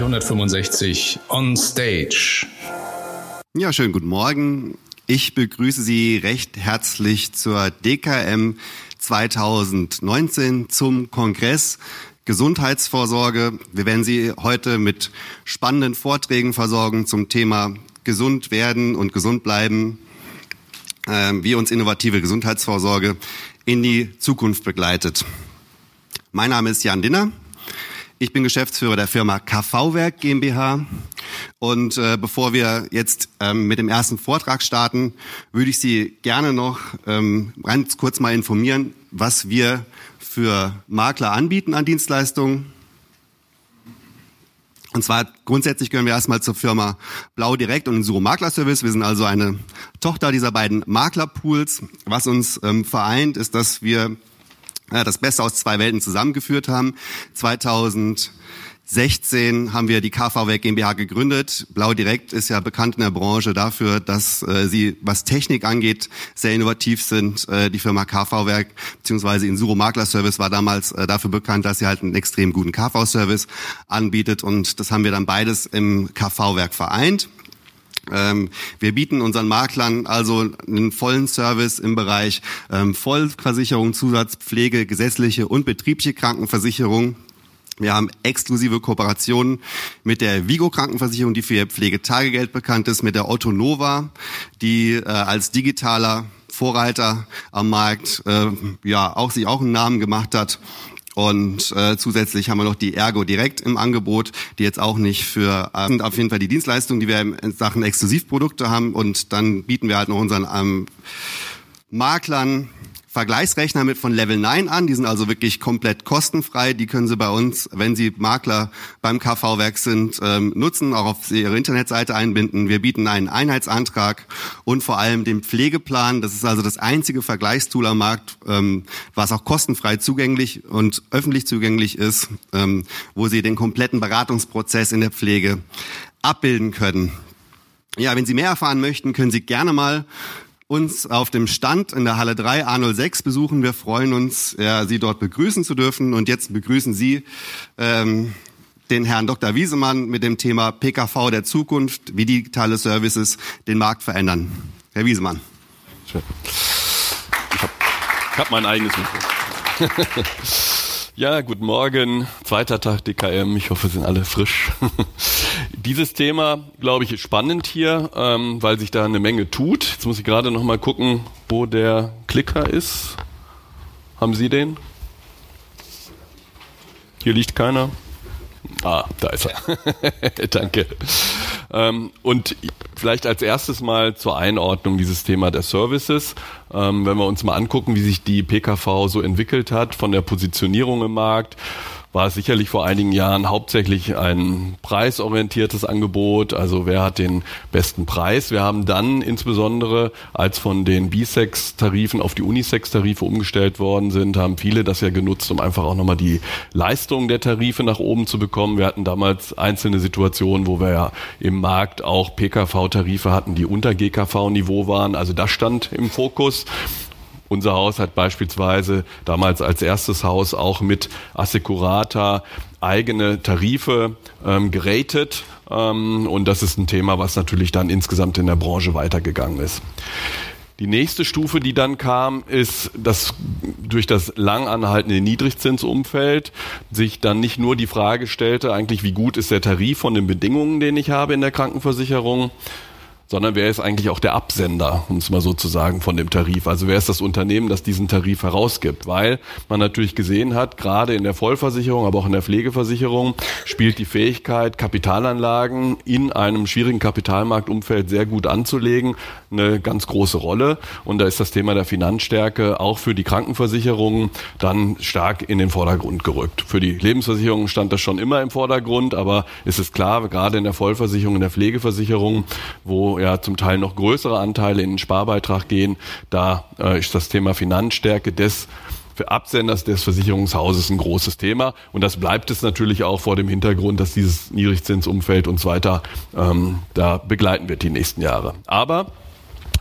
365 on Stage. Ja, schönen guten Morgen. Ich begrüße Sie recht herzlich zur DKM 2019 zum Kongress Gesundheitsvorsorge. Wir werden Sie heute mit spannenden Vorträgen versorgen zum Thema gesund werden und gesund bleiben, äh, wie uns innovative Gesundheitsvorsorge in die Zukunft begleitet. Mein Name ist Jan Dinner. Ich bin Geschäftsführer der Firma KV-Werk GmbH. Und äh, bevor wir jetzt ähm, mit dem ersten Vortrag starten, würde ich Sie gerne noch ähm, ganz kurz mal informieren, was wir für Makler anbieten an Dienstleistungen. Und zwar grundsätzlich gehören wir erstmal zur Firma Blau Direkt und Insuro Makler Service. Wir sind also eine Tochter dieser beiden Maklerpools. Was uns ähm, vereint, ist, dass wir das Beste aus zwei Welten zusammengeführt haben. 2016 haben wir die KV Werk GmbH gegründet. Blau Direkt ist ja bekannt in der Branche dafür, dass äh, sie, was Technik angeht, sehr innovativ sind. Äh, die Firma KV Werk bzw. Insuro Makler Service war damals äh, dafür bekannt, dass sie halt einen extrem guten KV-Service anbietet und das haben wir dann beides im KV Werk vereint. Ähm, wir bieten unseren Maklern also einen vollen Service im Bereich ähm, Vollversicherung, Zusatzpflege, gesetzliche und betriebliche Krankenversicherung. Wir haben exklusive Kooperationen mit der Vigo Krankenversicherung, die für ihr Pflegetagegeld bekannt ist, mit der Otto Nova, die äh, als digitaler Vorreiter am Markt äh, ja auch sich auch einen Namen gemacht hat und äh, zusätzlich haben wir noch die Ergo direkt im Angebot, die jetzt auch nicht für äh, sind auf jeden Fall die Dienstleistungen, die wir in Sachen Exklusivprodukte haben. Und dann bieten wir halt noch unseren ähm, Maklern Vergleichsrechner mit von Level 9 an. Die sind also wirklich komplett kostenfrei. Die können Sie bei uns, wenn Sie Makler beim KV-Werk sind, ähm, nutzen, auch auf Ihre Internetseite einbinden. Wir bieten einen Einheitsantrag und vor allem den Pflegeplan. Das ist also das einzige Vergleichstool am Markt, ähm, was auch kostenfrei zugänglich und öffentlich zugänglich ist, ähm, wo Sie den kompletten Beratungsprozess in der Pflege abbilden können. Ja, wenn Sie mehr erfahren möchten, können Sie gerne mal uns auf dem Stand in der Halle 3 A06 besuchen. Wir freuen uns, ja, Sie dort begrüßen zu dürfen. Und jetzt begrüßen Sie ähm, den Herrn Dr. Wiesemann mit dem Thema PKV der Zukunft, wie digitale Services den Markt verändern. Herr Wiesemann. Ich habe hab mein eigenes Mikro. Ja, guten Morgen. Zweiter Tag DKM. Ich hoffe, sind alle frisch. Dieses Thema, glaube ich, ist spannend hier, ähm, weil sich da eine Menge tut. Jetzt muss ich gerade noch mal gucken, wo der Klicker ist. Haben Sie den? Hier liegt keiner. Ah, da ist er. Danke. Ähm, und vielleicht als erstes mal zur Einordnung dieses Thema der Services. Ähm, wenn wir uns mal angucken, wie sich die PKV so entwickelt hat von der Positionierung im Markt, war es sicherlich vor einigen Jahren hauptsächlich ein preisorientiertes Angebot. Also wer hat den besten Preis? Wir haben dann insbesondere, als von den Bisex-Tarifen auf die Unisex-Tarife umgestellt worden sind, haben viele das ja genutzt, um einfach auch nochmal die Leistung der Tarife nach oben zu bekommen. Wir hatten damals einzelne Situationen, wo wir ja im Markt auch PKV-Tarife hatten, die unter GKV-Niveau waren. Also das stand im Fokus. Unser Haus hat beispielsweise damals als erstes Haus auch mit Assecurata eigene Tarife ähm, geratet. Ähm, und das ist ein Thema, was natürlich dann insgesamt in der Branche weitergegangen ist. Die nächste Stufe, die dann kam, ist, dass durch das lang anhaltende Niedrigzinsumfeld sich dann nicht nur die Frage stellte, eigentlich wie gut ist der Tarif von den Bedingungen, den ich habe in der Krankenversicherung, sondern wer ist eigentlich auch der Absender, um es mal so zu sagen, von dem Tarif? Also wer ist das Unternehmen, das diesen Tarif herausgibt? Weil man natürlich gesehen hat, gerade in der Vollversicherung, aber auch in der Pflegeversicherung spielt die Fähigkeit, Kapitalanlagen in einem schwierigen Kapitalmarktumfeld sehr gut anzulegen, eine ganz große Rolle. Und da ist das Thema der Finanzstärke auch für die Krankenversicherungen dann stark in den Vordergrund gerückt. Für die Lebensversicherung stand das schon immer im Vordergrund, aber es ist klar, gerade in der Vollversicherung, in der Pflegeversicherung, wo ja zum Teil noch größere Anteile in den Sparbeitrag gehen. Da äh, ist das Thema Finanzstärke des Absenders des Versicherungshauses ein großes Thema. Und das bleibt es natürlich auch vor dem Hintergrund, dass dieses Niedrigzinsumfeld uns weiter ähm, da begleiten wird die nächsten Jahre. Aber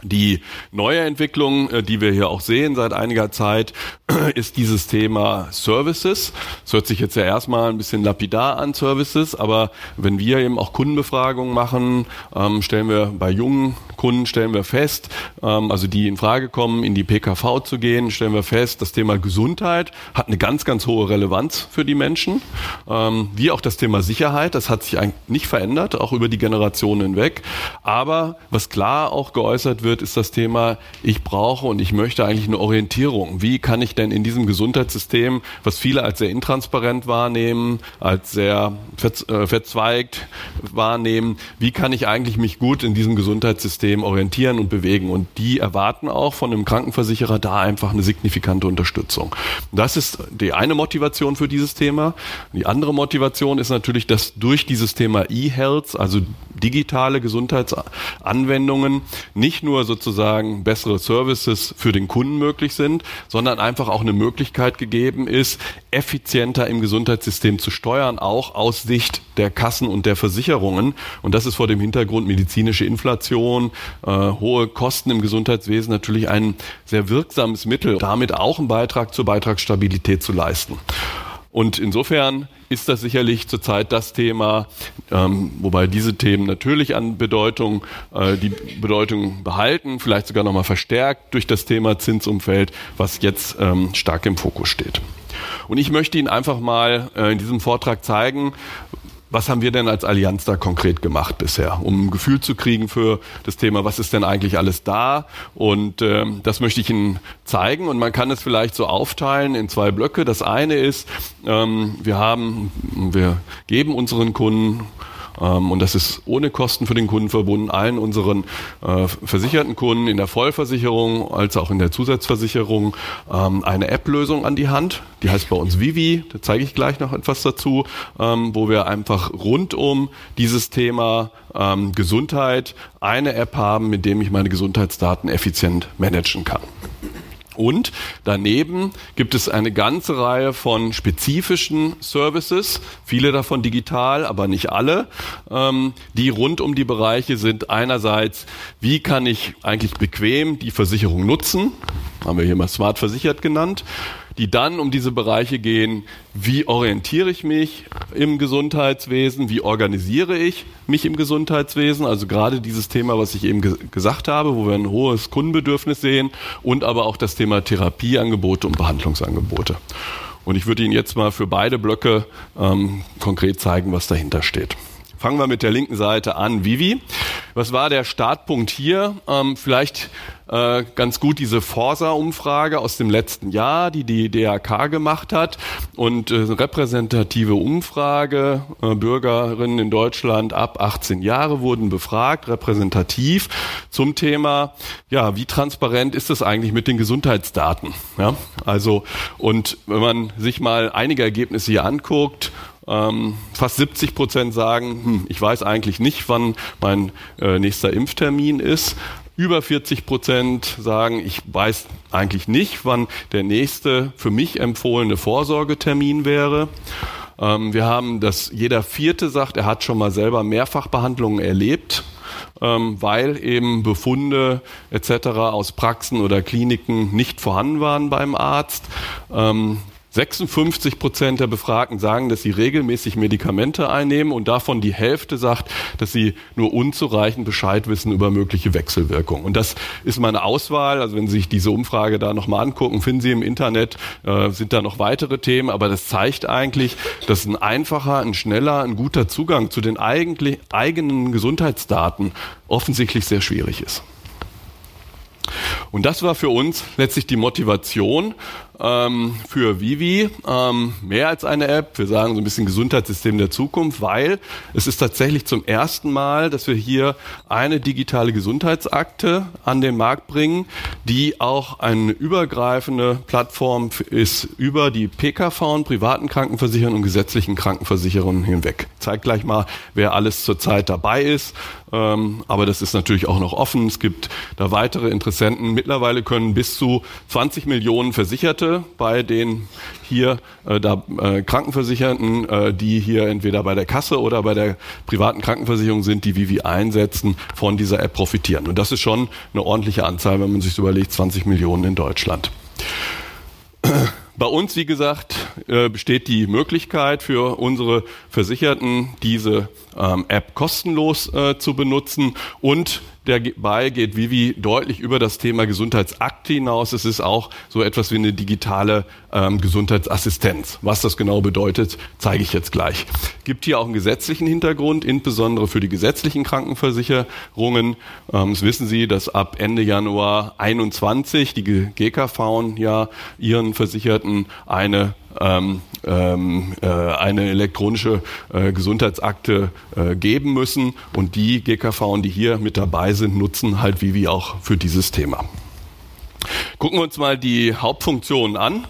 Die neue Entwicklung, äh, die wir hier auch sehen seit einiger Zeit, ist dieses Thema Services. Das hört sich jetzt ja erstmal ein bisschen lapidar an, Services, aber wenn wir eben auch Kundenbefragungen machen, ähm, stellen wir bei jungen Kunden stellen wir fest, ähm, also die in Frage kommen, in die PKV zu gehen, stellen wir fest, das Thema Gesundheit hat eine ganz, ganz hohe Relevanz für die Menschen, ähm, wie auch das Thema Sicherheit. Das hat sich eigentlich nicht verändert, auch über die Generationen hinweg. Aber was klar auch geäußert wird, wird, ist das Thema, ich brauche und ich möchte eigentlich eine Orientierung. Wie kann ich denn in diesem Gesundheitssystem, was viele als sehr intransparent wahrnehmen, als sehr äh, verzweigt wahrnehmen, wie kann ich eigentlich mich gut in diesem Gesundheitssystem orientieren und bewegen? Und die erwarten auch von einem Krankenversicherer da einfach eine signifikante Unterstützung. Das ist die eine Motivation für dieses Thema. Die andere Motivation ist natürlich, dass durch dieses Thema E-Health, also digitale Gesundheitsanwendungen, nicht nur nur sozusagen bessere Services für den Kunden möglich sind, sondern einfach auch eine Möglichkeit gegeben ist, effizienter im Gesundheitssystem zu steuern, auch aus Sicht der Kassen und der Versicherungen. Und das ist vor dem Hintergrund medizinische Inflation, äh, hohe Kosten im Gesundheitswesen natürlich ein sehr wirksames Mittel, damit auch einen Beitrag zur Beitragsstabilität zu leisten. Und insofern ist das sicherlich zurzeit das Thema, ähm, wobei diese Themen natürlich an Bedeutung, äh, die Bedeutung behalten, vielleicht sogar nochmal verstärkt durch das Thema Zinsumfeld, was jetzt ähm, stark im Fokus steht. Und ich möchte Ihnen einfach mal äh, in diesem Vortrag zeigen, was haben wir denn als Allianz da konkret gemacht bisher, um ein Gefühl zu kriegen für das Thema, was ist denn eigentlich alles da? Und ähm, das möchte ich Ihnen zeigen. Und man kann es vielleicht so aufteilen in zwei Blöcke. Das eine ist, ähm, wir haben, wir geben unseren Kunden und das ist ohne Kosten für den Kunden verbunden, allen unseren äh, versicherten Kunden in der Vollversicherung als auch in der Zusatzversicherung ähm, eine App-Lösung an die Hand. Die heißt bei uns Vivi, da zeige ich gleich noch etwas dazu, ähm, wo wir einfach rund um dieses Thema Gesundheit eine App haben, mit dem ich meine Gesundheitsdaten effizient managen kann. Und daneben gibt es eine ganze Reihe von spezifischen Services, viele davon digital, aber nicht alle, ähm, die rund um die Bereiche sind. Einerseits, wie kann ich eigentlich bequem die Versicherung nutzen? Haben wir hier mal smart versichert genannt die dann um diese Bereiche gehen, wie orientiere ich mich im Gesundheitswesen, wie organisiere ich mich im Gesundheitswesen, also gerade dieses Thema, was ich eben ge gesagt habe, wo wir ein hohes Kundenbedürfnis sehen und aber auch das Thema Therapieangebote und Behandlungsangebote. Und ich würde Ihnen jetzt mal für beide Blöcke ähm, konkret zeigen, was dahinter steht. Fangen wir mit der linken Seite an. Vivi, was war der Startpunkt hier? Ähm, vielleicht äh, ganz gut diese Forsa-Umfrage aus dem letzten Jahr, die die DRK gemacht hat und äh, repräsentative Umfrage. Äh, Bürgerinnen in Deutschland ab 18 Jahre wurden befragt, repräsentativ zum Thema, ja, wie transparent ist es eigentlich mit den Gesundheitsdaten? Ja, also, und wenn man sich mal einige Ergebnisse hier anguckt, ähm, fast 70 Prozent sagen, hm, ich weiß eigentlich nicht, wann mein äh, nächster Impftermin ist. Über 40 Prozent sagen, ich weiß eigentlich nicht, wann der nächste für mich empfohlene Vorsorgetermin wäre. Ähm, wir haben, dass jeder Vierte sagt, er hat schon mal selber Mehrfachbehandlungen erlebt ähm, weil eben Befunde etc. aus Praxen oder Kliniken nicht vorhanden waren beim Arzt. Ähm, 56 Prozent der Befragten sagen, dass sie regelmäßig Medikamente einnehmen und davon die Hälfte sagt, dass sie nur unzureichend Bescheid wissen über mögliche Wechselwirkungen. Und das ist meine Auswahl. Also wenn Sie sich diese Umfrage da nochmal angucken, finden Sie im Internet, äh, sind da noch weitere Themen. Aber das zeigt eigentlich, dass ein einfacher, ein schneller, ein guter Zugang zu den eigentlich eigenen Gesundheitsdaten offensichtlich sehr schwierig ist. Und das war für uns letztlich die Motivation, ähm, für Vivi ähm, mehr als eine App. Wir sagen so ein bisschen Gesundheitssystem der Zukunft, weil es ist tatsächlich zum ersten Mal, dass wir hier eine digitale Gesundheitsakte an den Markt bringen, die auch eine übergreifende Plattform ist über die PKV und privaten Krankenversicherungen und gesetzlichen Krankenversicherungen hinweg. Ich zeige gleich mal, wer alles zurzeit dabei ist. Ähm, aber das ist natürlich auch noch offen. Es gibt da weitere Interessenten. Mittlerweile können bis zu 20 Millionen Versicherte Bei den hier äh, da, äh, Krankenversicherten, äh, die hier entweder bei der Kasse oder bei der privaten Krankenversicherung sind, die Vivi einsetzen, von dieser App profitieren. Und das ist schon eine ordentliche Anzahl, wenn man sich überlegt, 20 Millionen in Deutschland. Bei uns, wie gesagt, äh, besteht die Möglichkeit für unsere Versicherten, diese ähm, App kostenlos äh, zu benutzen und Dabei geht Vivi deutlich über das Thema Gesundheitsakte hinaus. Es ist auch so etwas wie eine digitale ähm, Gesundheitsassistenz. Was das genau bedeutet, zeige ich jetzt gleich. Gibt hier auch einen gesetzlichen Hintergrund, insbesondere für die gesetzlichen Krankenversicherungen. Ähm, das wissen Sie, dass ab Ende Januar 21 die GKV ja ihren Versicherten eine ähm, ähm, äh, eine elektronische äh, Gesundheitsakte äh, geben müssen. Und die GKV, die hier mit dabei sind, nutzen halt Vivi auch für dieses Thema. Gucken wir uns mal die Hauptfunktionen an,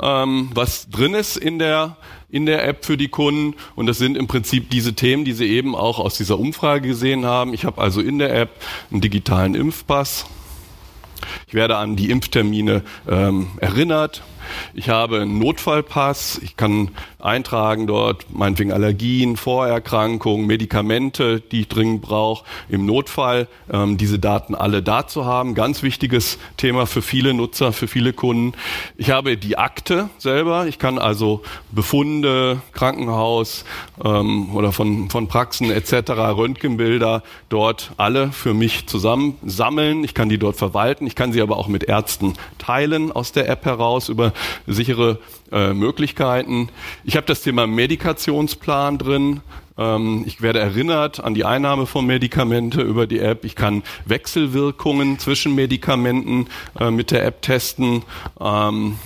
ähm, was drin ist in der in der App für die Kunden und das sind im Prinzip diese Themen, die Sie eben auch aus dieser Umfrage gesehen haben. Ich habe also in der App einen digitalen Impfpass. Ich werde an die Impftermine ähm, erinnert. Ich habe einen Notfallpass. Ich kann eintragen dort meinetwegen Allergien, Vorerkrankungen, Medikamente, die ich dringend brauche. Im Notfall ähm, diese Daten alle da zu haben. Ganz wichtiges Thema für viele Nutzer, für viele Kunden. Ich habe die Akte selber. Ich kann also Befunde, Krankenhaus ähm, oder von, von Praxen etc., Röntgenbilder dort alle für mich zusammen sammeln. Ich kann die dort verwalten. Ich kann sie aber auch mit Ärzten teilen aus der App heraus über sichere äh, Möglichkeiten. Ich habe das Thema Medikationsplan drin. Ähm, ich werde erinnert an die Einnahme von Medikamente über die App. Ich kann Wechselwirkungen zwischen Medikamenten äh, mit der App testen. Ähm,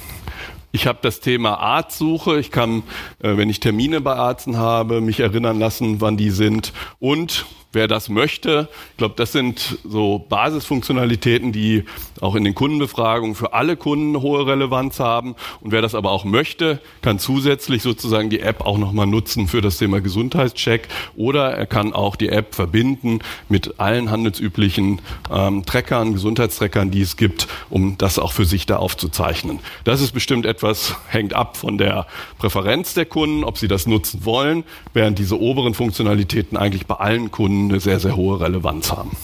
ich habe das Thema Arztsuche. Ich kann, äh, wenn ich Termine bei Arzten habe, mich erinnern lassen, wann die sind. Und wer das möchte. Ich glaube, das sind so Basisfunktionalitäten, die auch in den Kundenbefragungen für alle Kunden hohe Relevanz haben. Und wer das aber auch möchte, kann zusätzlich sozusagen die App auch nochmal nutzen für das Thema Gesundheitscheck oder er kann auch die App verbinden mit allen handelsüblichen ähm, Trackern, Gesundheitstrackern, die es gibt, um das auch für sich da aufzuzeichnen. Das ist bestimmt etwas, hängt ab von der Präferenz der Kunden, ob sie das nutzen wollen, während diese oberen Funktionalitäten eigentlich bei allen Kunden eine sehr, sehr hohe Relevanz haben.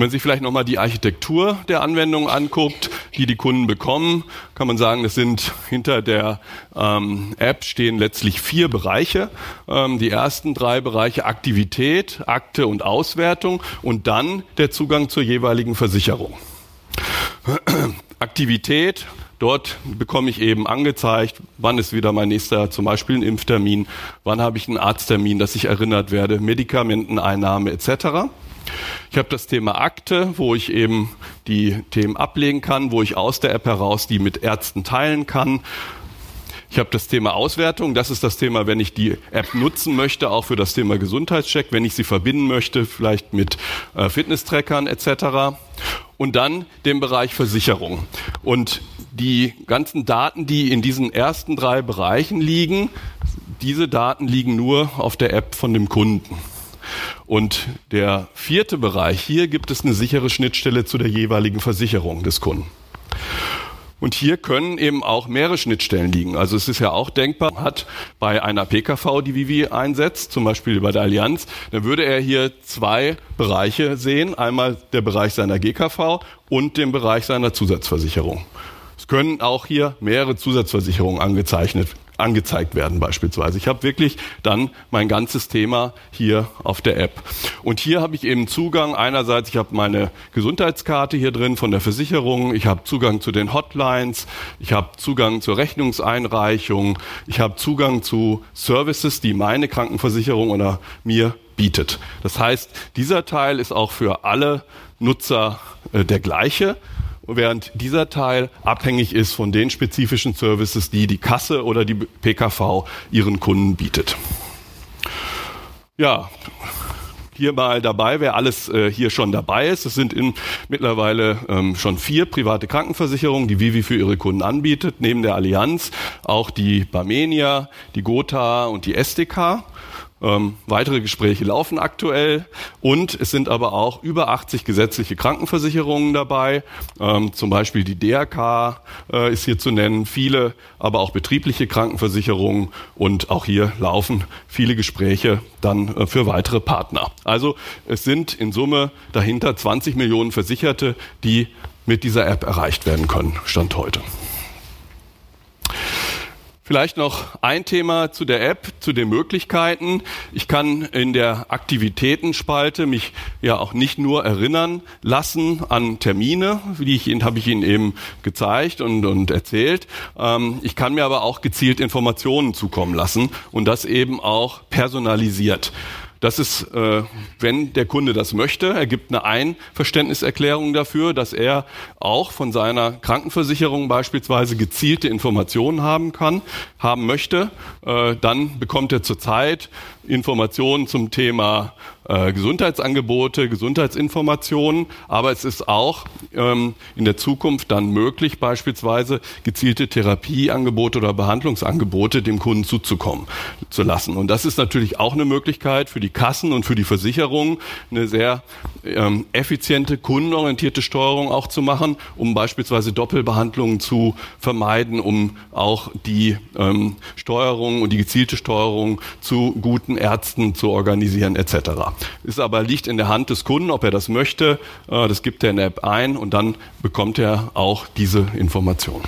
Wenn man sich vielleicht nochmal die Architektur der Anwendung anguckt, die die Kunden bekommen, kann man sagen, es sind hinter der ähm, App stehen letztlich vier Bereiche. Ähm, die ersten drei Bereiche Aktivität, Akte und Auswertung und dann der Zugang zur jeweiligen Versicherung. Aktivität, Dort bekomme ich eben angezeigt, wann ist wieder mein nächster, zum Beispiel ein Impftermin, wann habe ich einen Arzttermin, dass ich erinnert werde, Medikamenteneinnahme etc. Ich habe das Thema Akte, wo ich eben die Themen ablegen kann, wo ich aus der App heraus die mit Ärzten teilen kann. Ich habe das Thema Auswertung. Das ist das Thema, wenn ich die App nutzen möchte, auch für das Thema Gesundheitscheck, wenn ich sie verbinden möchte, vielleicht mit äh, Fitnesstrackern etc. Und dann den Bereich Versicherung. Und die ganzen Daten, die in diesen ersten drei Bereichen liegen, diese Daten liegen nur auf der App von dem Kunden. Und der vierte Bereich, hier gibt es eine sichere Schnittstelle zu der jeweiligen Versicherung des Kunden. Und hier können eben auch mehrere Schnittstellen liegen. Also es ist ja auch denkbar, hat bei einer PKV, die Vivi einsetzt, zum Beispiel bei der Allianz, dann würde er hier zwei Bereiche sehen. Einmal der Bereich seiner GKV und den Bereich seiner Zusatzversicherung. Können auch hier mehrere Zusatzversicherungen angezeichnet angezeigt werden beispielsweise. Ich habe wirklich dann mein ganzes Thema hier auf der App. Und hier habe ich eben Zugang. Einerseits, ich habe meine Gesundheitskarte hier drin von der Versicherung. Ich habe Zugang zu den Hotlines. Ich habe Zugang zur Rechnungseinreichung. Ich habe Zugang zu Services, die meine Krankenversicherung oder mir bietet. Das heißt, dieser Teil ist auch für alle Nutzer äh, der gleiche während dieser Teil abhängig ist von den spezifischen Services, die die Kasse oder die PKV ihren Kunden bietet. Ja, hier mal dabei, wer alles äh, hier schon dabei ist. Es sind in, mittlerweile ähm, schon vier private Krankenversicherungen, die Vivi für ihre Kunden anbietet, neben der Allianz auch die Barmenia, die Gotha und die SDK. Ähm, weitere Gespräche laufen aktuell und es sind aber auch über 80 gesetzliche Krankenversicherungen dabei. Ähm, zum Beispiel die DRK äh, ist hier zu nennen, viele, aber auch betriebliche Krankenversicherungen und auch hier laufen viele Gespräche dann äh, für weitere Partner. Also es sind in Summe dahinter 20 Millionen Versicherte, die mit dieser App erreicht werden können, Stand heute. Vielleicht noch ein Thema zu der App, zu den Möglichkeiten. Ich kann in der Aktivitätenspalte mich ja auch nicht nur erinnern lassen an Termine, wie ich Ihnen habe ich Ihnen eben gezeigt und, und erzählt. Ähm, ich kann mir aber auch gezielt Informationen zukommen lassen und das eben auch personalisiert. Das ist, äh, wenn der Kunde das möchte, er gibt eine Einverständniserklärung dafür, dass er auch von seiner Krankenversicherung beispielsweise gezielte Informationen haben kann, haben möchte, äh, dann bekommt er zurzeit Informationen zum Thema äh, Gesundheitsangebote, Gesundheitsinformationen, aber es ist auch ähm, in der Zukunft dann möglich, beispielsweise gezielte Therapieangebote oder Behandlungsangebote dem Kunden zuzukommen zu lassen. Und das ist natürlich auch eine Möglichkeit für die Kassen und für die Versicherungen, eine sehr ähm, effiziente, kundenorientierte Steuerung auch zu machen, um beispielsweise Doppelbehandlungen zu vermeiden, um auch die ähm, Steuerung und die gezielte Steuerung zu guten Ärzten zu organisieren etc. Ist aber liegt in der Hand des Kunden, ob er das möchte. Äh, das gibt er in der App ein und dann bekommt er auch diese Information.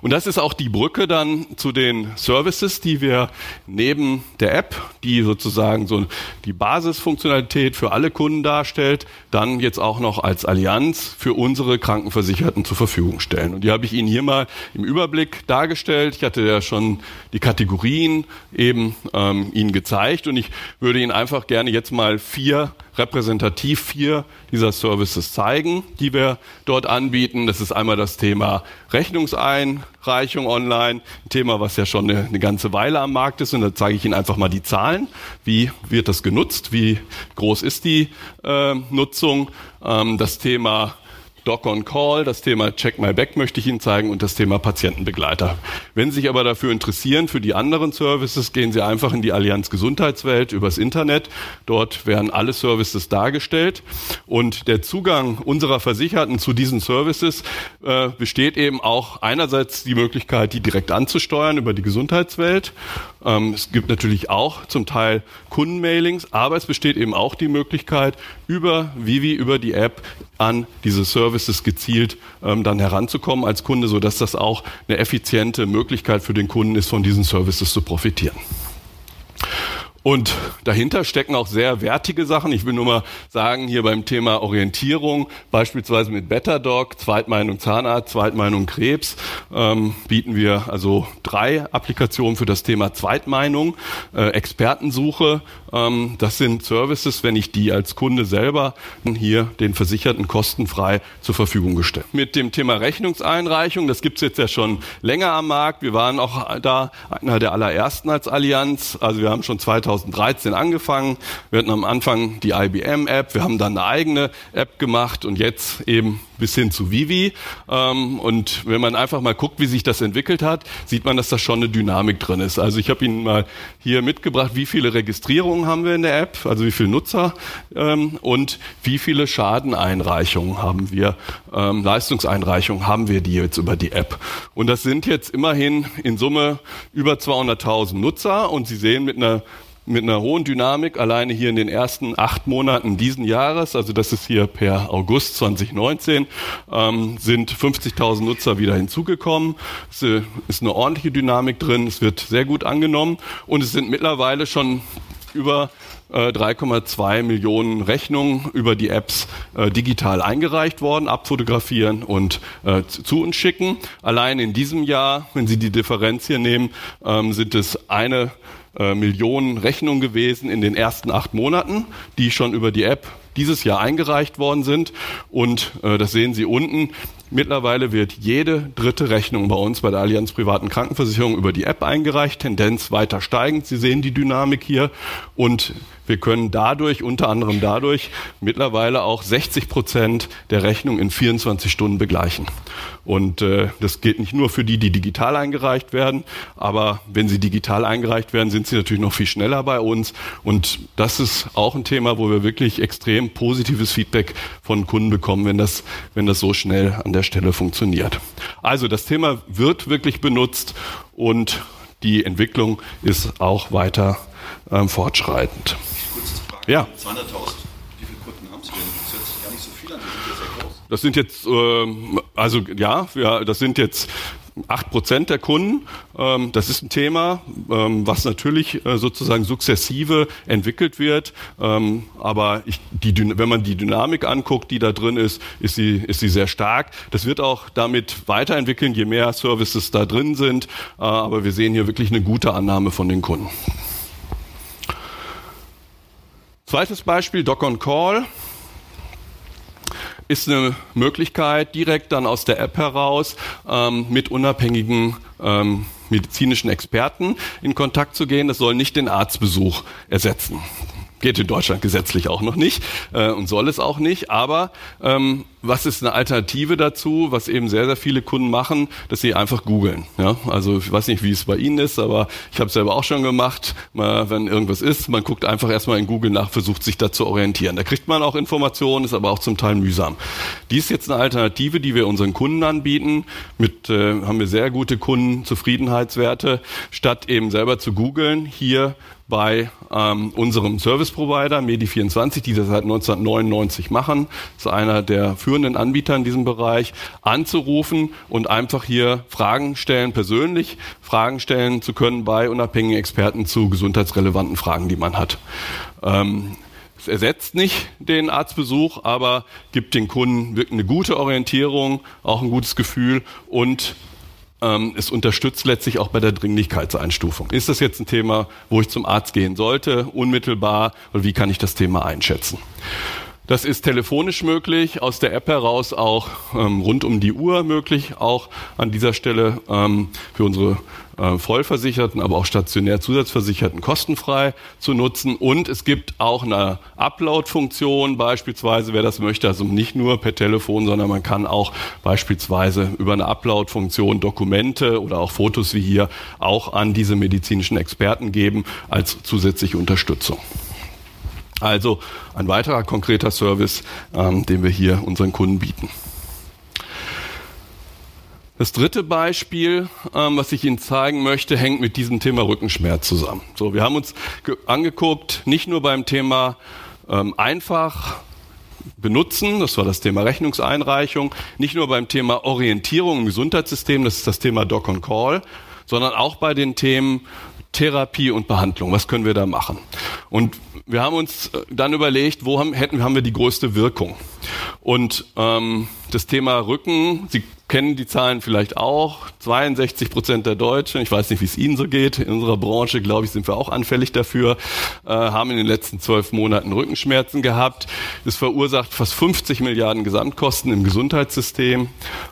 Und das ist auch die Brücke dann zu den Services, die wir neben der App, die sozusagen so die Basisfunktionalität für alle Kunden darstellt, dann jetzt auch noch als Allianz für unsere Krankenversicherten zur Verfügung stellen. Und die habe ich Ihnen hier mal im Überblick dargestellt. Ich hatte ja schon die Kategorien eben ähm, Ihnen gezeigt und ich würde Ihnen einfach gerne jetzt mal vier repräsentativ vier dieser Services zeigen, die wir dort anbieten. Das ist einmal das Thema Rechnungseinreichung online, ein Thema, was ja schon eine, eine ganze Weile am Markt ist. Und da zeige ich Ihnen einfach mal die Zahlen. Wie wird das genutzt? Wie groß ist die äh, Nutzung? Ähm, das Thema Doc on Call, das Thema Check My Back möchte ich Ihnen zeigen und das Thema Patientenbegleiter. Wenn Sie sich aber dafür interessieren, für die anderen Services, gehen Sie einfach in die Allianz Gesundheitswelt übers Internet. Dort werden alle Services dargestellt und der Zugang unserer Versicherten zu diesen Services äh, besteht eben auch einerseits die Möglichkeit, die direkt anzusteuern über die Gesundheitswelt. Ähm, es gibt natürlich auch zum Teil Kundenmailings, aber es besteht eben auch die Möglichkeit, über Vivi, über die App an diese Services gezielt ähm, dann heranzukommen als Kunde, so dass das auch eine effiziente Möglichkeit für den Kunden ist, von diesen Services zu profitieren. Und dahinter stecken auch sehr wertige Sachen. Ich will nur mal sagen, hier beim Thema Orientierung, beispielsweise mit BetterDoc, Zweitmeinung Zahnarzt, Zweitmeinung Krebs, ähm, bieten wir also drei Applikationen für das Thema Zweitmeinung, äh, Expertensuche. Ähm, das sind Services, wenn ich die als Kunde selber hier den Versicherten kostenfrei zur Verfügung gestellt. Mit dem Thema Rechnungseinreichung, das gibt's jetzt ja schon länger am Markt. Wir waren auch da einer der allerersten als Allianz. Also wir haben schon 2000 2013 angefangen. Wir hatten am Anfang die IBM-App, wir haben dann eine eigene App gemacht und jetzt eben bis hin zu Vivi. Ähm, und wenn man einfach mal guckt, wie sich das entwickelt hat, sieht man, dass da schon eine Dynamik drin ist. Also ich habe Ihnen mal hier mitgebracht, wie viele Registrierungen haben wir in der App, also wie viele Nutzer ähm, und wie viele Schadeneinreichungen haben wir, ähm, Leistungseinreichungen haben wir die jetzt über die App. Und das sind jetzt immerhin in Summe über 200.000 Nutzer und Sie sehen mit einer mit einer hohen Dynamik alleine hier in den ersten acht Monaten diesen Jahres, also das ist hier per August 2019, ähm, sind 50.000 Nutzer wieder hinzugekommen. Es äh, ist eine ordentliche Dynamik drin, es wird sehr gut angenommen und es sind mittlerweile schon über 3,2 äh, Millionen Rechnungen über die Apps äh, digital eingereicht worden, abfotografieren und äh, zu uns schicken. Allein in diesem Jahr, wenn Sie die Differenz hier nehmen, ähm, sind es eine äh, Millionen Rechnungen gewesen in den ersten acht Monaten, die schon über die App dieses Jahr eingereicht worden sind. Und äh, das sehen Sie unten. Mittlerweile wird jede dritte Rechnung bei uns bei der Allianz Privaten Krankenversicherung über die App eingereicht, Tendenz weiter steigend. Sie sehen die Dynamik hier. Und wir können dadurch, unter anderem dadurch, mittlerweile auch 60 Prozent der Rechnung in 24 Stunden begleichen. Und äh, das geht nicht nur für die, die digital eingereicht werden, aber wenn sie digital eingereicht werden, sind sie natürlich noch viel schneller bei uns. Und das ist auch ein Thema, wo wir wirklich extrem positives Feedback von Kunden bekommen, wenn das, wenn das so schnell an der Stelle funktioniert. Also das Thema wird wirklich benutzt und die Entwicklung ist auch weiter ähm, fortschreitend. Ja. 200.000, wie viele Kunden haben Sie denn? Das hört sich gar nicht so viel an, die sind ja sehr groß. Das sind jetzt, ähm, also ja, ja, das sind jetzt acht Prozent der Kunden. Ähm, das ist ein Thema, ähm, was natürlich äh, sozusagen sukzessive entwickelt wird. Ähm, aber ich, die, wenn man die Dynamik anguckt, die da drin ist, ist sie, ist sie sehr stark. Das wird auch damit weiterentwickeln, je mehr Services da drin sind. Äh, aber wir sehen hier wirklich eine gute Annahme von den Kunden. Zweites Beispiel, Doc on Call ist eine Möglichkeit, direkt dann aus der App heraus ähm, mit unabhängigen ähm, medizinischen Experten in Kontakt zu gehen. Das soll nicht den Arztbesuch ersetzen. Geht in Deutschland gesetzlich auch noch nicht äh, und soll es auch nicht. Aber ähm, was ist eine Alternative dazu, was eben sehr, sehr viele Kunden machen, dass sie einfach googeln. Ja? Also ich weiß nicht, wie es bei Ihnen ist, aber ich habe es selber auch schon gemacht. Mal, wenn irgendwas ist, man guckt einfach erstmal in Google nach, versucht sich da zu orientieren. Da kriegt man auch Informationen, ist aber auch zum Teil mühsam. Dies ist jetzt eine Alternative, die wir unseren Kunden anbieten. Mit äh, haben wir sehr gute Kundenzufriedenheitswerte, statt eben selber zu googeln. Hier bei ähm, unserem Service Provider Medi24, die das seit 1999 machen. Ist einer der führenden Anbieter in diesem Bereich, anzurufen und einfach hier Fragen stellen, persönlich Fragen stellen zu können bei unabhängigen Experten zu gesundheitsrelevanten Fragen, die man hat. Ähm, es ersetzt nicht den Arztbesuch, aber gibt den Kunden wirklich eine gute Orientierung, auch ein gutes Gefühl und ähm, es unterstützt letztlich auch bei der Dringlichkeitseinstufung. Ist das jetzt ein Thema, wo ich zum Arzt gehen sollte, unmittelbar, oder wie kann ich das Thema einschätzen? Das ist telefonisch möglich, aus der App heraus auch ähm, rund um die Uhr möglich, auch an dieser Stelle ähm, für unsere äh, Vollversicherten, aber auch stationär Zusatzversicherten kostenfrei zu nutzen. Und es gibt auch eine Upload-Funktion, beispielsweise, wer das möchte, also nicht nur per Telefon, sondern man kann auch beispielsweise über eine Upload-Funktion Dokumente oder auch Fotos wie hier auch an diese medizinischen Experten geben als zusätzliche Unterstützung. Also ein weiterer konkreter Service, ähm, den wir hier unseren Kunden bieten. Das dritte Beispiel, ähm, was ich Ihnen zeigen möchte, hängt mit diesem Thema Rückenschmerz zusammen. So, wir haben uns angeguckt, nicht nur beim Thema ähm, einfach benutzen, das war das Thema Rechnungseinreichung, nicht nur beim Thema Orientierung im Gesundheitssystem, das ist das Thema Doc on Call, sondern auch bei den Themen Therapie und Behandlung. Was können wir da machen? Und wir haben uns äh, dann überlegt, wo haben, hätten, haben wir die größte Wirkung? Und ähm, das Thema Rücken, Sie kennen die Zahlen vielleicht auch. 62 Prozent der Deutschen, ich weiß nicht, wie es Ihnen so geht, in unserer Branche, glaube ich, sind wir auch anfällig dafür, äh, haben in den letzten zwölf Monaten Rückenschmerzen gehabt. Es verursacht fast 50 Milliarden Gesamtkosten im Gesundheitssystem.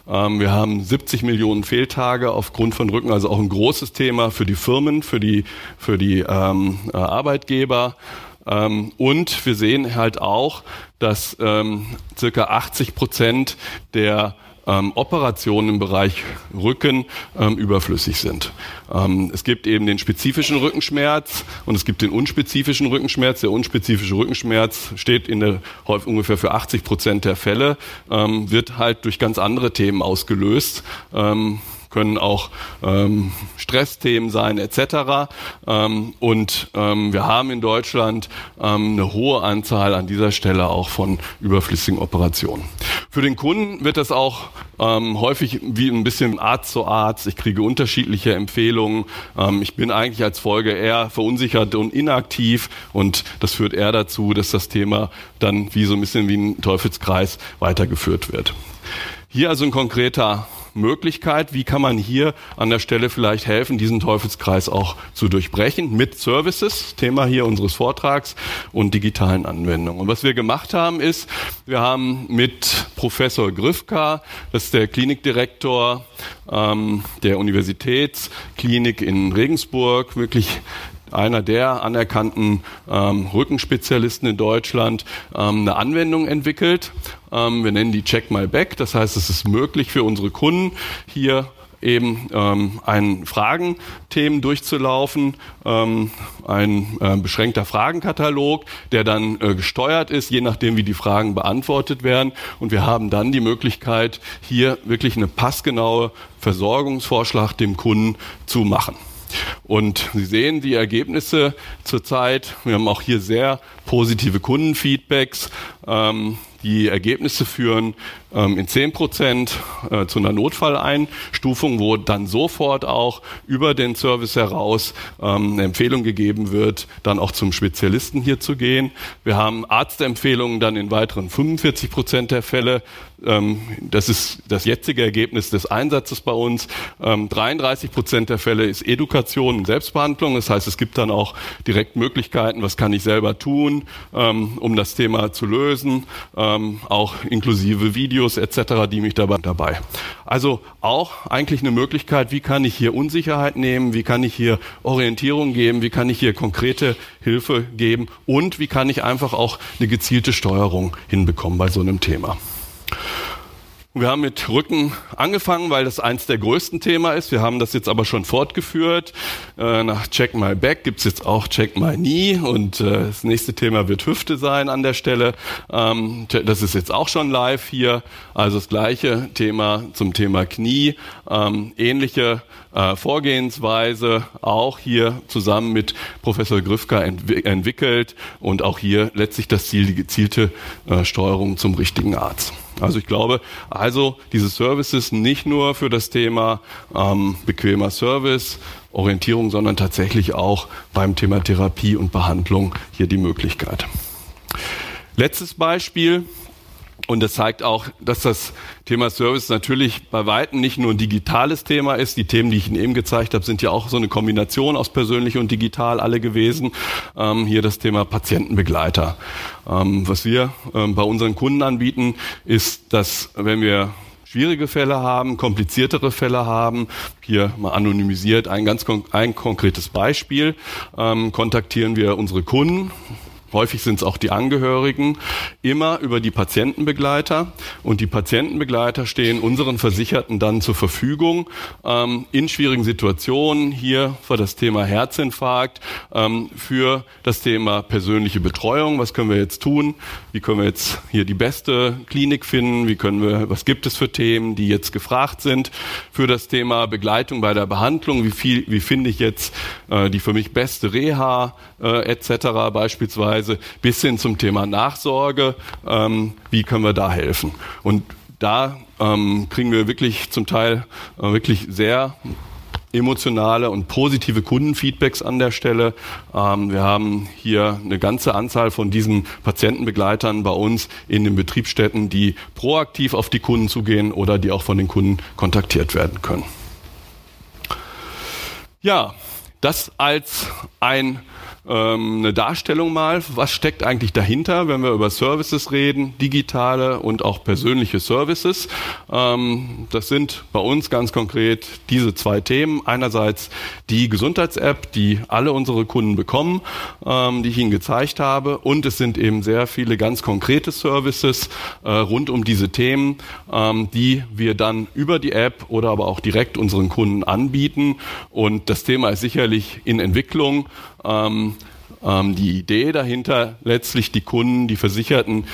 Ähm, wir haben 70 Millionen Fehltage aufgrund von Rücken, also auch ein großes Thema für die Firmen, für die, für die ähm, äh, Arbeitgeber. Ähm, und wir sehen halt auch, dass ähm, circa 80 Prozent der ähm, Operationen im Bereich Rücken ähm, überflüssig sind. Ähm, es gibt eben den spezifischen Rückenschmerz und es gibt den unspezifischen Rückenschmerz. Der unspezifische Rückenschmerz steht in der häufig ungefähr für 80 Prozent der Fälle, ähm, wird halt durch ganz andere Themen ausgelöst. Können auch ähm, Stressthemen sein etc. Ähm, und ähm, wir haben in Deutschland ähm, eine hohe Anzahl an dieser Stelle auch von überflüssigen Operationen. Für den Kunden wird das auch ähm, häufig wie ein bisschen Arzt zu Arzt. Ich kriege unterschiedliche Empfehlungen. Ähm, ich bin eigentlich als Folge eher verunsichert und inaktiv und das führt eher dazu, dass das Thema dann wie so ein bisschen wie ein Teufelskreis weitergeführt wird. Hier also ein konkreter Möglichkeit, wie kann man hier an der Stelle vielleicht helfen, diesen Teufelskreis auch zu durchbrechen mit Services, Thema hier unseres Vortrags und digitalen Anwendungen. Und was wir gemacht haben ist, wir haben mit Professor Grifka, das ist der Klinikdirektor ähm, der Universitätsklinik in Regensburg, wirklich einer der anerkannten ähm, Rückenspezialisten in Deutschland, ähm, eine Anwendung entwickelt. Ähm, wir nennen die Check My Back. Das heißt, es ist möglich für unsere Kunden hier eben ähm, ein Fragenthemen durchzulaufen, ähm, ein äh, beschränkter Fragenkatalog, der dann äh, gesteuert ist, je nachdem, wie die Fragen beantwortet werden. Und wir haben dann die Möglichkeit, hier wirklich eine passgenaue Versorgungsvorschlag dem Kunden zu machen. Und Sie sehen die Ergebnisse zurzeit. Wir haben auch hier sehr positive Kundenfeedbacks. Ähm, die Ergebnisse führen ähm, in 10 Prozent äh, zu einer Notfalleinstufung, wo dann sofort auch über den Service heraus ähm, eine Empfehlung gegeben wird, dann auch zum Spezialisten hier zu gehen. Wir haben Arztempfehlungen dann in weiteren 45 Prozent der Fälle. Ähm, das ist das jetzige Ergebnis des Einsatzes bei uns. Ähm, 33 Prozent der Fälle ist Education und Selbstbehandlung. Das heißt, es gibt dann auch direkt Möglichkeiten, was kann ich selber tun, ähm, um das Thema zu lösen. Ähm, auch inklusive Videos etc., die mich dabei dabei. Also auch eigentlich eine Möglichkeit, wie kann ich hier Unsicherheit nehmen, wie kann ich hier Orientierung geben, wie kann ich hier konkrete Hilfe geben und wie kann ich einfach auch eine gezielte Steuerung hinbekommen bei so einem Thema. Wir haben mit Rücken angefangen, weil das eins der größten Themen ist. Wir haben das jetzt aber schon fortgeführt. Äh, nach Check My Back gibt's jetzt auch Check My Knee und äh, das nächste Thema wird Hüfte sein an der Stelle. Ähm, das ist jetzt auch schon live hier. Also das gleiche Thema zum Thema Knie. Ähm, ähnliche äh, Vorgehensweise auch hier zusammen mit Professor entwi entwickelt und auch hier letztlich das Ziel, die gezielte Steuerung zum richtigen Arzt. Also ich glaube, also diese Services nicht nur für das Thema ähm, bequemer Service, Orientierung, sondern tatsächlich auch beim Thema Therapie und Behandlung hier die Möglichkeit. Letztes Beispiel, und das zeigt auch, dass das Thema Service natürlich bei Weitem nicht nur ein digitales Thema ist. Die Themen, die ich Ihnen eben gezeigt habe, sind ja auch so eine Kombination aus persönlich und digital alle gewesen. Ähm, hier das Thema Patientenbegleiter. Ähm, was wir ähm, bei unseren Kunden anbieten, ist, dass wenn wir schwierige Fälle haben, kompliziertere Fälle haben, hier mal anonymisiert ein ganz kon ein konkretes Beispiel, ähm, kontaktieren wir unsere Kunden, häufig sind es auch die Angehörigen, immer über die Patientenbegleiter. Und die Patientenbegleiter stehen unseren Versicherten dann zur Verfügung ähm, in schwierigen Situationen, hier für das Thema Herzinfarkt, ähm, für das Thema persönliche Betreuung. Was können wir jetzt tun? Wie können wir jetzt hier die beste Klinik finden? Wie können wir, was gibt es für Themen, die jetzt gefragt sind? Für das Thema Begleitung bei der Behandlung, wie wie finde ich jetzt äh, die für mich beste Reha äh, etc. beispielsweise Weise bis hin zum Thema Nachsorge. Ähm, wie können wir da helfen? Und da ähm, kriegen wir wirklich zum Teil äh, wirklich sehr emotionale und positive Kundenfeedbacks an der Stelle. Ähm, wir haben hier eine ganze Anzahl von diesen Patientenbegleitern bei uns in den Betriebsstätten, die proaktiv auf die Kunden zugehen oder die auch von den Kunden kontaktiert werden können. Ja, das als ein ähm, eine Darstellung mal, was steckt eigentlich dahinter, wenn wir über Services reden, digitale und auch persönliche Services. Ähm, das sind bei uns ganz konkret diese zwei Themen. Einerseits die Gesundheits-App, die alle unsere Kunden bekommen, ähm, die ich Ihnen gezeigt habe. Und es sind eben sehr viele ganz konkrete Services äh, rund um diese Themen, ähm, die wir dann über die App oder aber auch direkt unseren Kunden anbieten. Und das Thema ist sicherlich in Entwicklung. Ähm, ähm, die Idee dahinter, letztlich die Kunden, die Versicherten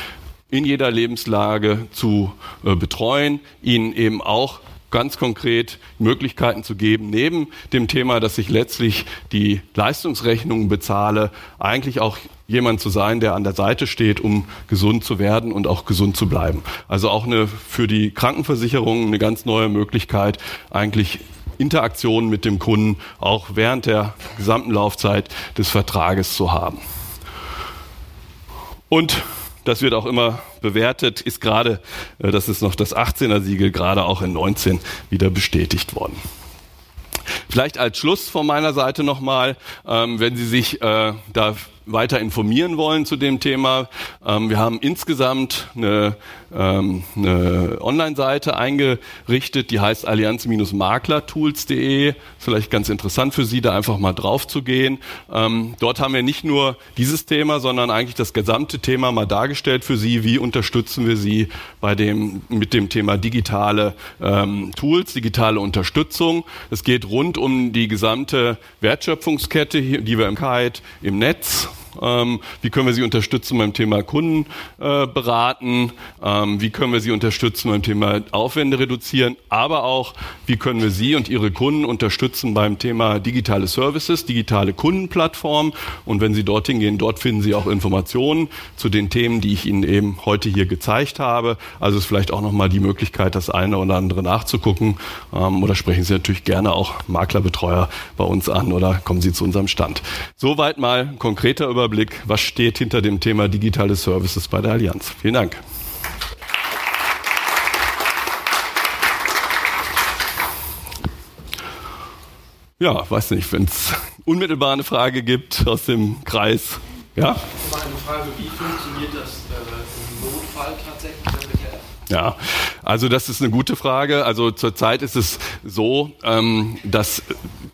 in jeder Lebenslage zu äh, betreuen, ihnen eben auch ganz konkret Möglichkeiten zu geben, neben dem Thema, dass ich letztlich die Leistungsrechnungen bezahle, eigentlich auch jemand zu sein, der an der Seite steht, um gesund zu werden und auch gesund zu bleiben. Also auch eine für die Krankenversicherung eine ganz neue Möglichkeit, eigentlich Interaktion mit dem Kunden auch während der gesamten Laufzeit des Vertrages zu haben. Und das wird auch immer bewertet, ist gerade, äh, das ist noch das 18er Siegel, gerade auch in 19 wieder bestätigt worden. Vielleicht als Schluss von meiner Seite nochmal, ähm, wenn Sie sich äh, da weiter informieren wollen zu dem Thema, ähm, wir haben insgesamt eine, ähm, eine Online-Seite eingerichtet, die heißt allianz-maklertools.de. Vielleicht ganz interessant für Sie, da einfach mal drauf zu gehen. Ähm, dort haben wir nicht nur dieses Thema, sondern eigentlich das gesamte Thema mal dargestellt für Sie. Wie unterstützen wir Sie bei dem, mit dem Thema digitale ähm, Tools, digitale Unterstützung. Es geht rund um die gesamte Wertschöpfungskette, die wir im Kite, im Netz off. Ähm, wie können wir sie unterstützen beim Thema Kunden äh, beraten? Ähm, wie können wir sie unterstützen beim Thema Aufwände reduzieren? Aber auch, wie können wir sie und ihre Kunden unterstützen beim Thema digitale Services, digitale Kundenplattformen? Und wenn Sie dorthin gehen, dort finden Sie auch Informationen zu den Themen, die ich Ihnen eben heute hier gezeigt habe. Also ist vielleicht auch nochmal die Möglichkeit, das eine oder andere nachzugucken. Ähm, oder sprechen Sie natürlich gerne auch Maklerbetreuer bei uns an oder kommen Sie zu unserem Stand. Soweit mal konkreter über Überblick, was steht hinter dem Thema digitale Services bei der Allianz. Vielen Dank. Ja, weiß nicht, wenn es unmittelbar eine Frage gibt aus dem Kreis. Ja? Eine Frage, wie funktioniert das äh, im Notfall tatsächlich? Ja, also das ist eine gute Frage. Also zurzeit ist es so, ähm, dass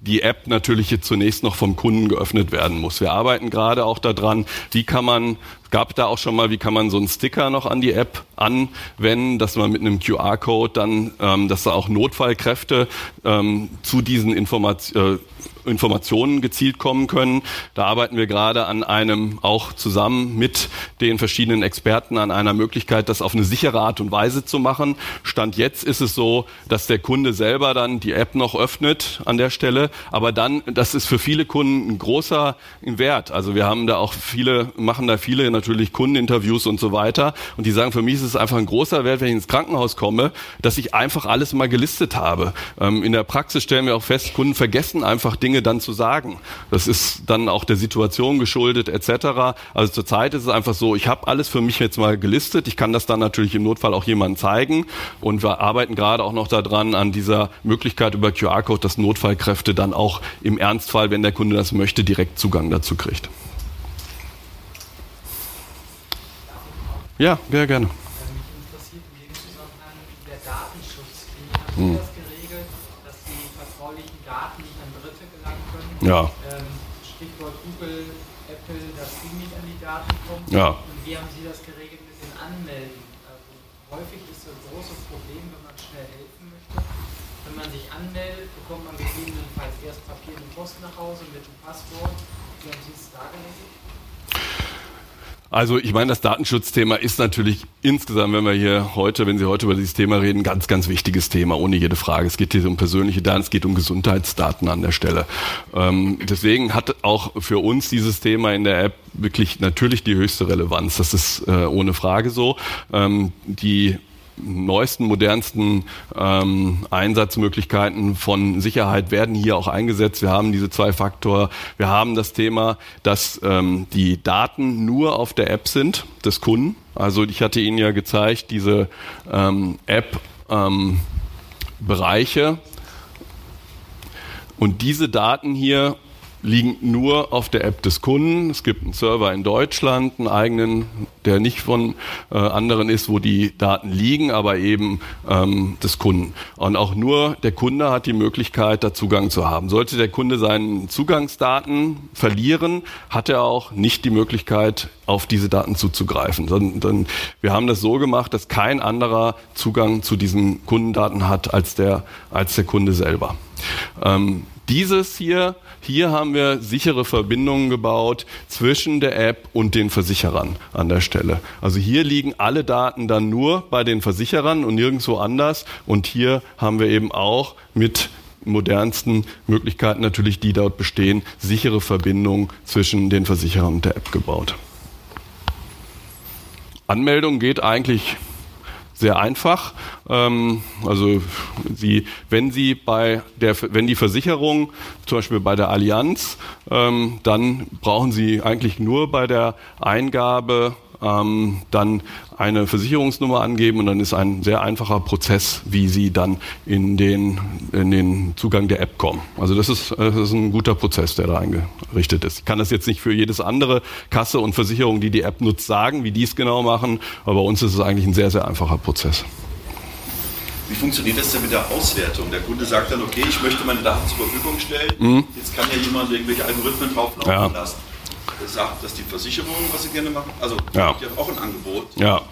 die App natürlich jetzt zunächst noch vom Kunden geöffnet werden muss. Wir arbeiten gerade auch daran, wie kann man gab da auch schon mal, wie kann man so einen Sticker noch an die App anwenden, dass man mit einem QR-Code dann, ähm, dass da auch Notfallkräfte ähm, zu diesen Informationen äh, Informationen gezielt kommen können. Da arbeiten wir gerade an einem, auch zusammen mit den verschiedenen Experten, an einer Möglichkeit, das auf eine sichere Art und Weise zu machen. Stand jetzt ist es so, dass der Kunde selber dann die App noch öffnet an der Stelle. Aber dann, das ist für viele Kunden ein großer Wert. Also wir haben da auch viele, machen da viele natürlich Kundeninterviews und so weiter. Und die sagen, für mich ist es einfach ein großer Wert, wenn ich ins Krankenhaus komme, dass ich einfach alles mal gelistet habe. Ähm, in der Praxis stellen wir auch fest, Kunden vergessen einfach Dinge, dann zu sagen. Das ist dann auch der Situation geschuldet etc. Also zurzeit ist es einfach so, ich habe alles für mich jetzt mal gelistet. Ich kann das dann natürlich im Notfall auch jemandem zeigen. Und wir arbeiten gerade auch noch daran, an dieser Möglichkeit über QR-Code, dass Notfallkräfte dann auch im Ernstfall, wenn der Kunde das möchte, direkt Zugang dazu kriegt. Ja, sehr gerne. Mich interessiert in dem Zusammenhang der Datenschutz. Wie hm. Ja. Ähm, Stichwort Google, Apple, dass sie nicht an die Daten kommen. Ja. Und wie haben Sie das geregelt mit den Anmelden? Also häufig ist das ein großes Problem, wenn man schnell helfen möchte. Wenn man sich anmeldet, bekommt man gegebenenfalls erst Papier und Post nach Hause mit einem Passwort. Wie haben Sie es da geregelt? Also ich meine, das Datenschutzthema ist natürlich insgesamt, wenn wir hier heute, wenn Sie heute über dieses Thema reden, ganz, ganz wichtiges Thema, ohne jede Frage. Es geht hier um persönliche Daten, es geht um Gesundheitsdaten an der Stelle. Ähm, deswegen hat auch für uns dieses Thema in der App wirklich natürlich die höchste Relevanz. Das ist äh, ohne Frage so. Ähm, die neuesten, modernsten ähm, Einsatzmöglichkeiten von Sicherheit werden hier auch eingesetzt. Wir haben diese zwei Faktor. Wir haben das Thema, dass ähm, die Daten nur auf der App sind des Kunden. Also ich hatte Ihnen ja gezeigt, diese ähm, App ähm. Und diese Daten hier liegen nur auf der App des Kunden. Es gibt einen Server in Deutschland, einen eigenen, der nicht von äh, anderen ist, wo die Daten liegen, aber eben ähm, des Kunden. Und auch nur der Kunde hat die Möglichkeit, da Zugang zu haben. Sollte der Kunde seinen Zugangsdaten verlieren, hat er auch nicht die Möglichkeit, auf diese Daten zuzugreifen. Sondern wir haben das so gemacht, dass kein anderer Zugang zu diesen Kundendaten hat als der, als der Kunde selber. Ähm, dieses hier, hier haben wir sichere Verbindungen gebaut zwischen der App und den Versicherern an der Stelle. Also hier liegen alle Daten dann nur bei den Versicherern und nirgendwo anders. Und hier haben wir eben auch mit modernsten Möglichkeiten natürlich, die dort bestehen, sichere Verbindungen zwischen den Versicherern und der App gebaut. Anmeldung geht eigentlich sehr einfach. Ähm, also Sie, wenn Sie bei der, wenn die Versicherung, zum Beispiel bei der Allianz, ähm, dann brauchen Sie eigentlich nur bei der Eingabe ähm, dann eine Versicherungsnummer angeben und dann ist ein sehr einfacher Prozess, wie Sie dann in den, in den Zugang der App kommen. Also das ist, das ist ein guter Prozess, der da eingerichtet ist. Ich kann das jetzt nicht für jedes andere Kasse und Versicherung, die die App nutzt, sagen, wie die es genau machen, aber bei uns ist es eigentlich ein sehr, sehr einfacher Prozess. Wie funktioniert das denn mit der Auswertung? Der Kunde sagt dann, okay, ich möchte meine Daten zur Verfügung stellen. Mhm. Jetzt kann ja jemand irgendwelche Algorithmen drauflaufen ja. lassen. Sagt das die Versicherung, was sie gerne machen. Also ja. die hat auch ein Angebot. Ja.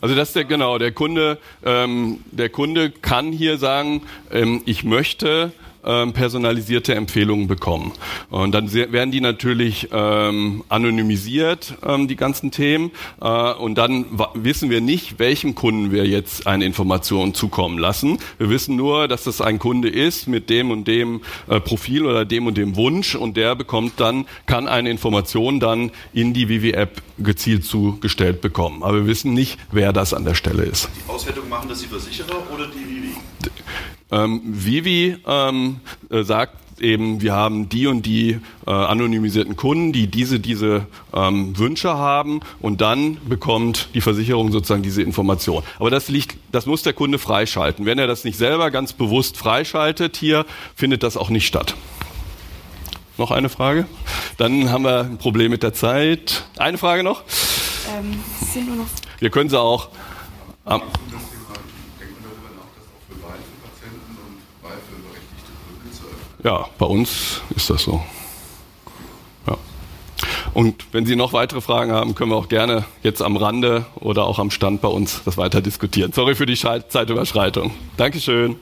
Also das ist der genau der Kunde. Ähm, der Kunde kann hier sagen, ähm, ich möchte ähm, personalisierte Empfehlungen bekommen. Und dann werden die natürlich ähm, anonymisiert, ähm, die ganzen Themen. Äh, und dann wissen wir nicht, welchem Kunden wir jetzt eine Information zukommen lassen. Wir wissen nur, dass das ein Kunde ist mit dem und dem äh, Profil oder dem und dem Wunsch und der bekommt dann, kann eine Information dann in die Vivi-App gezielt zugestellt bekommen. Aber wir wissen nicht, wer das an der Stelle ist. Die Auswertung machen das die Versicherer oder die Vivi? Ähm, Vivi ähm, äh, sagt eben, wir haben die und die äh, anonymisierten Kunden, die diese, diese ähm, Wünsche haben und dann bekommt die Versicherung sozusagen diese Information. Aber das liegt, das muss der Kunde freischalten. Wenn er das nicht selber ganz bewusst freischaltet hier, findet das auch nicht statt. Noch eine Frage? Dann haben wir ein Problem mit der Zeit. Eine Frage noch? Ähm, sind nur noch wir können sie auch. Ähm, Ja, bei uns ist das so. Ja. Und wenn Sie noch weitere Fragen haben, können wir auch gerne jetzt am Rande oder auch am Stand bei uns das weiter diskutieren. Sorry für die Zeitüberschreitung. Dankeschön.